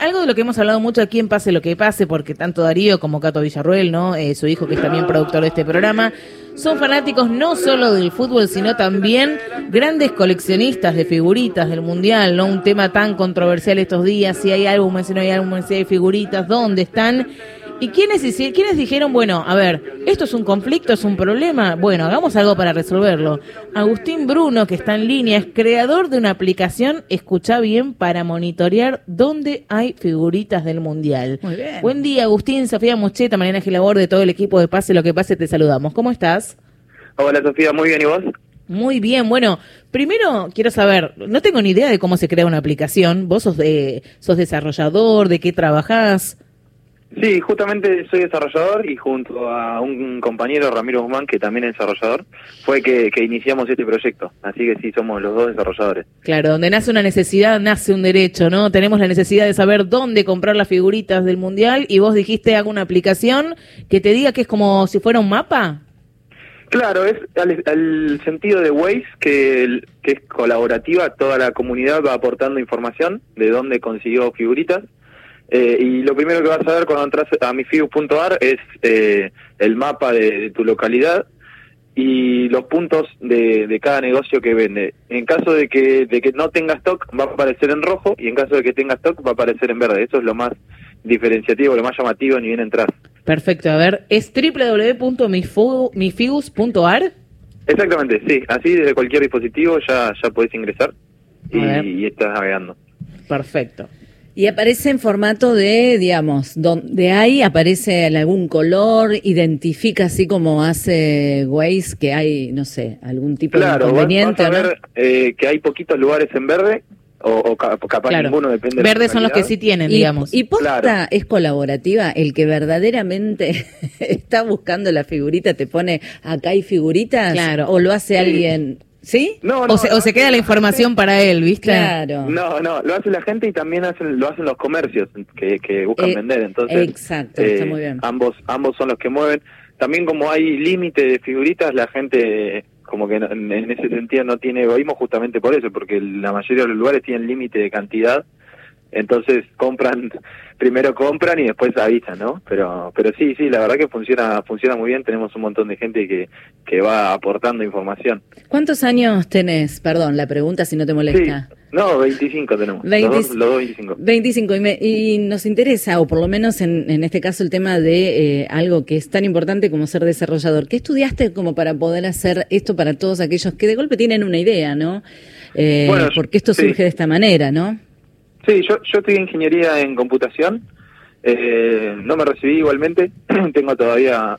algo de lo que hemos hablado mucho aquí en Pase lo que pase, porque tanto Darío como Cato Villarruel, ¿no? Eh, su hijo que es también productor de este programa, son fanáticos no solo del fútbol, sino también grandes coleccionistas de figuritas del Mundial, ¿no? Un tema tan controversial estos días, si hay álbumes, si no hay álbumes, si hay figuritas, ¿dónde están? ¿Y quiénes, quiénes dijeron, bueno, a ver, esto es un conflicto, es un problema? Bueno, hagamos algo para resolverlo. Agustín Bruno, que está en línea, es creador de una aplicación, escucha bien, para monitorear dónde hay figuritas del Mundial. Muy bien. Buen día, Agustín, Sofía Mocheta, Mariana Gilabor, de todo el equipo de Pase Lo que Pase, te saludamos. ¿Cómo estás? Hola Sofía, muy bien, ¿y vos? Muy bien, bueno, primero quiero saber, no tengo ni idea de cómo se crea una aplicación, vos sos, de, sos desarrollador, de qué trabajás. Sí, justamente soy desarrollador y junto a un compañero, Ramiro Guzmán, que también es desarrollador, fue que, iniciamos este proyecto. Así que sí, somos los dos desarrolladores. Claro, donde nace una necesidad, nace un derecho, ¿no? Tenemos la necesidad de saber dónde comprar las figuritas del Mundial y vos dijiste, hago una aplicación que te diga que es como si fuera un mapa. Claro, es al, sentido de Waze, que, que es colaborativa, toda la comunidad va aportando información de dónde consiguió figuritas eh, y lo primero que vas a ver cuando entras a mifius.ar es eh, el mapa de, tu localidad y los puntos de, cada negocio que vende. En caso de que, de que no tenga stock, va a aparecer en rojo y en caso de que tenga stock, va a aparecer en verde. Eso es lo más diferenciativo, lo más llamativo ni bien entras. Perfecto, a ver, ¿es www.mifigus.ar? Exactamente, sí, así desde cualquier dispositivo ya, ya podés ingresar y, y estás navegando. Perfecto. Y aparece en formato de, digamos, donde hay, aparece en algún color, identifica así como hace Waze que hay, no sé, algún tipo de inconveniente. Vas a ver eh, que hay poquitos lugares en verde, o, capaz ninguno depende Verdes son los que sí tienen, digamos. Y posta es colaborativa, el que verdaderamente está buscando la figurita te pone acá hay figuritas, claro. o lo hace alguien ¿Sí? No, o, se, queda la información para él, ¿viste? Claro. No, no, lo hace la gente y también hacen, lo hacen los comercios que, que buscan eh, vender. Entonces, exacto, está eh, muy bien. Ambos, ambos son los que mueven. También como hay límite de figuritas, la gente como que en, en ese sentido no tiene egoísmo justamente por eso, porque la mayoría de los lugares tienen límite de cantidad entonces compran primero compran y después avisan no pero pero sí sí la verdad que funciona funciona muy bien. Tenemos un montón de gente que que va aportando información. Cuántos años tenés perdón la pregunta si no te molesta. No 25 tenemos. Los, dos, 25 25 y, nos interesa o por lo menos en, en este caso el tema de eh, algo que es tan importante como ser desarrollador. Qué estudiaste como para poder hacer esto para todos aquellos que de golpe tienen una idea no eh, porque esto surge de esta manera no Sí, yo, yo estudié ingeniería en computación. Eh, no me recibí igualmente. Tengo todavía...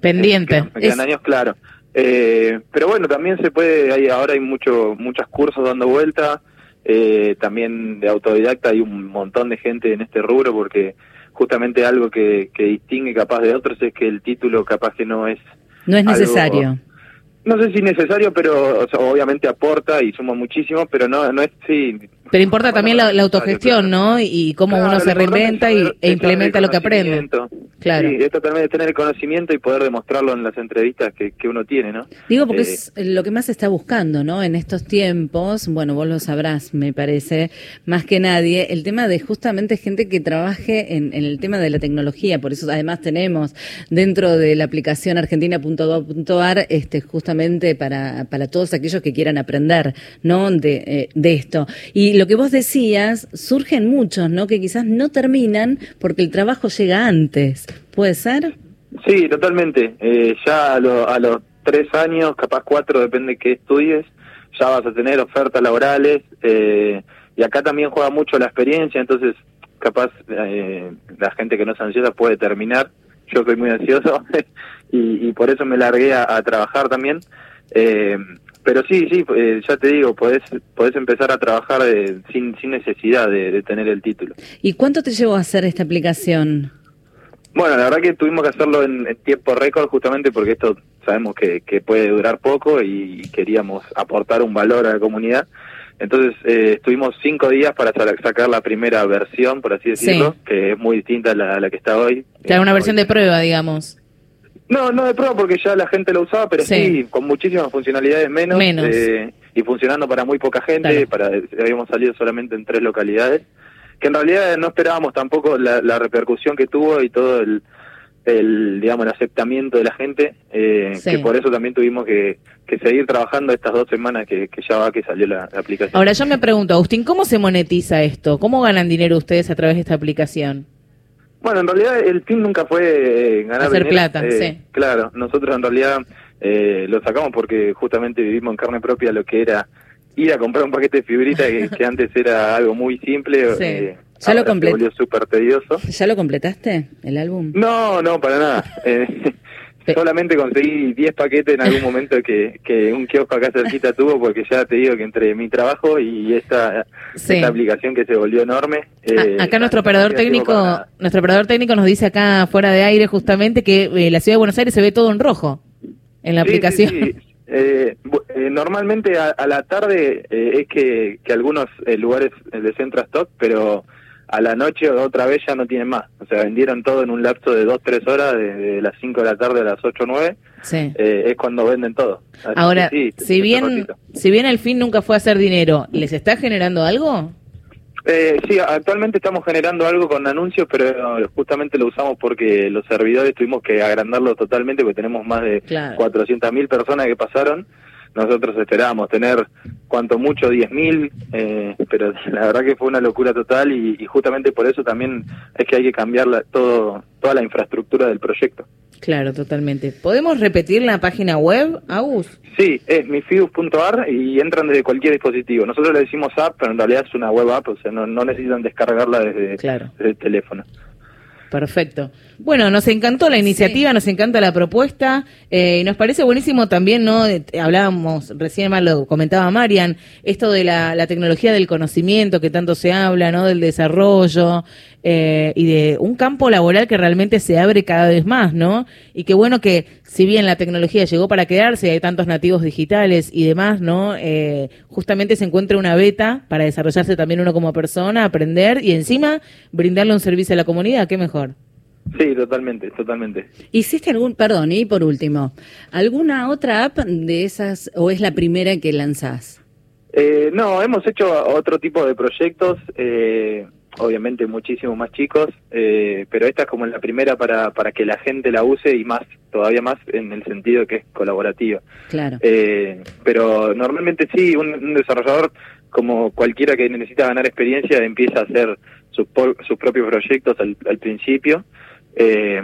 Pendiente. me quedan años, claro. Eh, pero bueno, también se puede, hay, ahora hay mucho, muchos cursos dando vuelta. Eh, también de autodidacta hay un montón de gente en este rubro porque justamente algo que, que distingue capaz de otros es que el título capaz que no es... No es necesario. No sé si necesario, pero obviamente aporta y suma muchísimo, pero no, no es, sí, pero importa también la, autogestión, ¿no? Y cómo uno se reinventa y, e implementa lo que aprende. Claro. Sí, esto también es tener el conocimiento y poder demostrarlo en las entrevistas que, que uno tiene, ¿no? Digo, porque eh, es lo que más se está buscando, ¿no? En estos tiempos, bueno, vos lo sabrás, me parece, más que nadie, el tema de justamente gente que trabaje en, en el tema de la tecnología. Por eso, además, tenemos dentro de la aplicación argentina.gov.ar, este, justamente para, para todos aquellos que quieran aprender, ¿no? De, eh, de esto. Y lo que vos decías, surgen muchos, ¿no? Que quizás no terminan porque el trabajo llega antes. ¿Puede ser? Sí, totalmente. Eh, ya a, los tres años, capaz cuatro, depende qué estudies, ya vas a tener ofertas laborales. Eh, y acá también juega mucho la experiencia, entonces capaz eh, la gente que no es ansiosa puede terminar. Yo soy muy ansioso y, por eso me largué a, trabajar también. Eh, pero sí, sí, eh, ya te digo, podés, podés empezar a trabajar sin, sin necesidad de, tener el título. ¿Y cuánto te llevó a hacer esta aplicación? Bueno, la verdad que tuvimos que hacerlo en, tiempo récord justamente porque esto sabemos que, que, puede durar poco y queríamos aportar un valor a la comunidad. Entonces eh, estuvimos cinco días para sacar la primera versión, por así decirlo, que es muy distinta a la, que está hoy. Claro, una versión de prueba, digamos. No, no de prueba porque ya la gente lo usaba, pero sí, con muchísimas funcionalidades menos, eh, y funcionando para muy poca gente, para habíamos salido solamente en tres localidades. Que en realidad no esperábamos tampoco la, la repercusión que tuvo y todo el, el digamos el aceptamiento de la gente eh, Sí. que por eso también tuvimos que, que seguir trabajando estas dos semanas que, que ya va que salió la, la aplicación Ahora yo me pregunto, Agustín, ¿cómo se monetiza esto? ¿Cómo ganan dinero ustedes a través de esta aplicación? bueno en realidad el fin nunca fue eh, ganar Hacer dinero. plata, Eh, sí. claro nosotros en realidad eh, lo sacamos porque justamente vivimos en carne propia lo que era ir a comprar un paquete de fibrillas que, que antes era algo muy simple Sí. eh, Ya lo ahora se complet- volvió súper tedioso ¿Ya lo completaste, el álbum? No, no, para nada. Eh, solamente conseguí 10 paquetes en algún momento que, que un kiosco acá cerquita tuvo, porque ya te digo que entre mi trabajo y esta, Sí. esta aplicación que se volvió enorme. eh, A- acá nuestro operador técnico, nuestro operador técnico nos dice acá fuera de aire justamente que eh, la ciudad de Buenos Aires se ve todo en rojo en la Sí, aplicación. sí. Eh, eh, normalmente a, a la tarde eh, es que, que algunos eh, lugares de Centro Stock, pero a la noche otra vez ya no tienen más. O sea, vendieron todo en un lapso de 2-3 horas, de, de las 5 de la tarde a las 8 o 9. Sí. es cuando venden todo. Así Ahora, sí, si bien, si bien el fin nunca fue hacer dinero, ¿les está generando algo? Eh, sí, actualmente estamos generando algo con anuncios, pero justamente lo usamos porque los servidores tuvimos que agrandarlo totalmente porque tenemos más de Claro. 400.000 personas que pasaron. Nosotros esperábamos tener cuanto mucho 10.000, eh, pero la verdad que fue una locura total y, y justamente por eso también es que hay que cambiar la- todo, toda la infraestructura del proyecto. Claro, totalmente. ¿Podemos repetir la página web, Agus? Sí, es mifius.ar y entran desde cualquier dispositivo. Nosotros le decimos app, pero en realidad es una web app, o sea, no, no necesitan descargarla desde, Claro. desde el teléfono. Perfecto. Bueno, nos encantó la iniciativa, nos encanta la propuesta eh, y nos parece buenísimo también, ¿no? Eh, Hablábamos, recién más lo comentaba Marian, esto de la, la tecnología del conocimiento que tanto se habla, ¿no? Del desarrollo eh, y de un campo laboral que realmente se abre cada vez más, ¿no? Y qué bueno que, si bien la tecnología llegó para quedarse, hay tantos nativos digitales y demás, ¿no? Eh, justamente se encuentra una beta para desarrollarse también uno como persona, aprender y encima brindarle un servicio a la comunidad, qué mejor. Sí, totalmente, totalmente. ¿Hiciste algún, perdón, y por último, alguna otra app de esas o es la primera que lanzás? Eh, no, hemos hecho otro tipo de proyectos, eh, obviamente muchísimo más chicos, eh, pero esta es como la primera para, para que la gente la use y más, todavía más en el sentido que es colaborativa. Claro. Eh, pero normalmente sí, un, un desarrollador como cualquiera que necesita ganar experiencia empieza a hacer sus, sus propios proyectos al, al principio. Eh,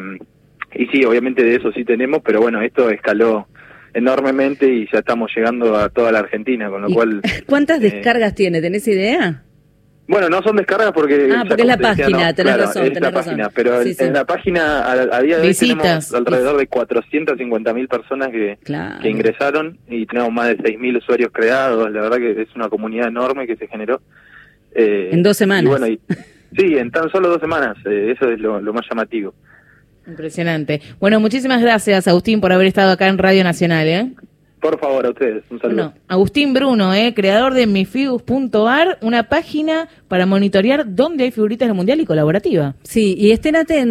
y sí, obviamente de eso sí tenemos, pero bueno, esto escaló enormemente y ya estamos llegando a toda la Argentina, con lo ¿Y cual... ¿Cuántas eh, descargas tiene? ¿Tenés idea? Bueno, no son descargas porque... Ah, porque es la página, no, tenés claro, razón, es tenés la razón. página, pero Sí, en, sí. en la página a, a día de hoy Visitas. tenemos alrededor de 450 mil personas que, Claro. que ingresaron y tenemos más de 6.000 usuarios creados. La verdad que es una comunidad enorme que se generó. Eh, En dos semanas. y bueno, y- sí, en tan solo dos semanas. eh, eso es lo, lo más llamativo. Impresionante. Bueno, muchísimas gracias, Agustín, por haber estado acá en Radio Nacional, ¿eh? Por favor, a ustedes. Un saludo. Bueno, Agustín Bruno, ¿eh? creador de mifigus.ar, una página para monitorear dónde hay figuritas del Mundial y colaborativa. Sí, y estén atentos.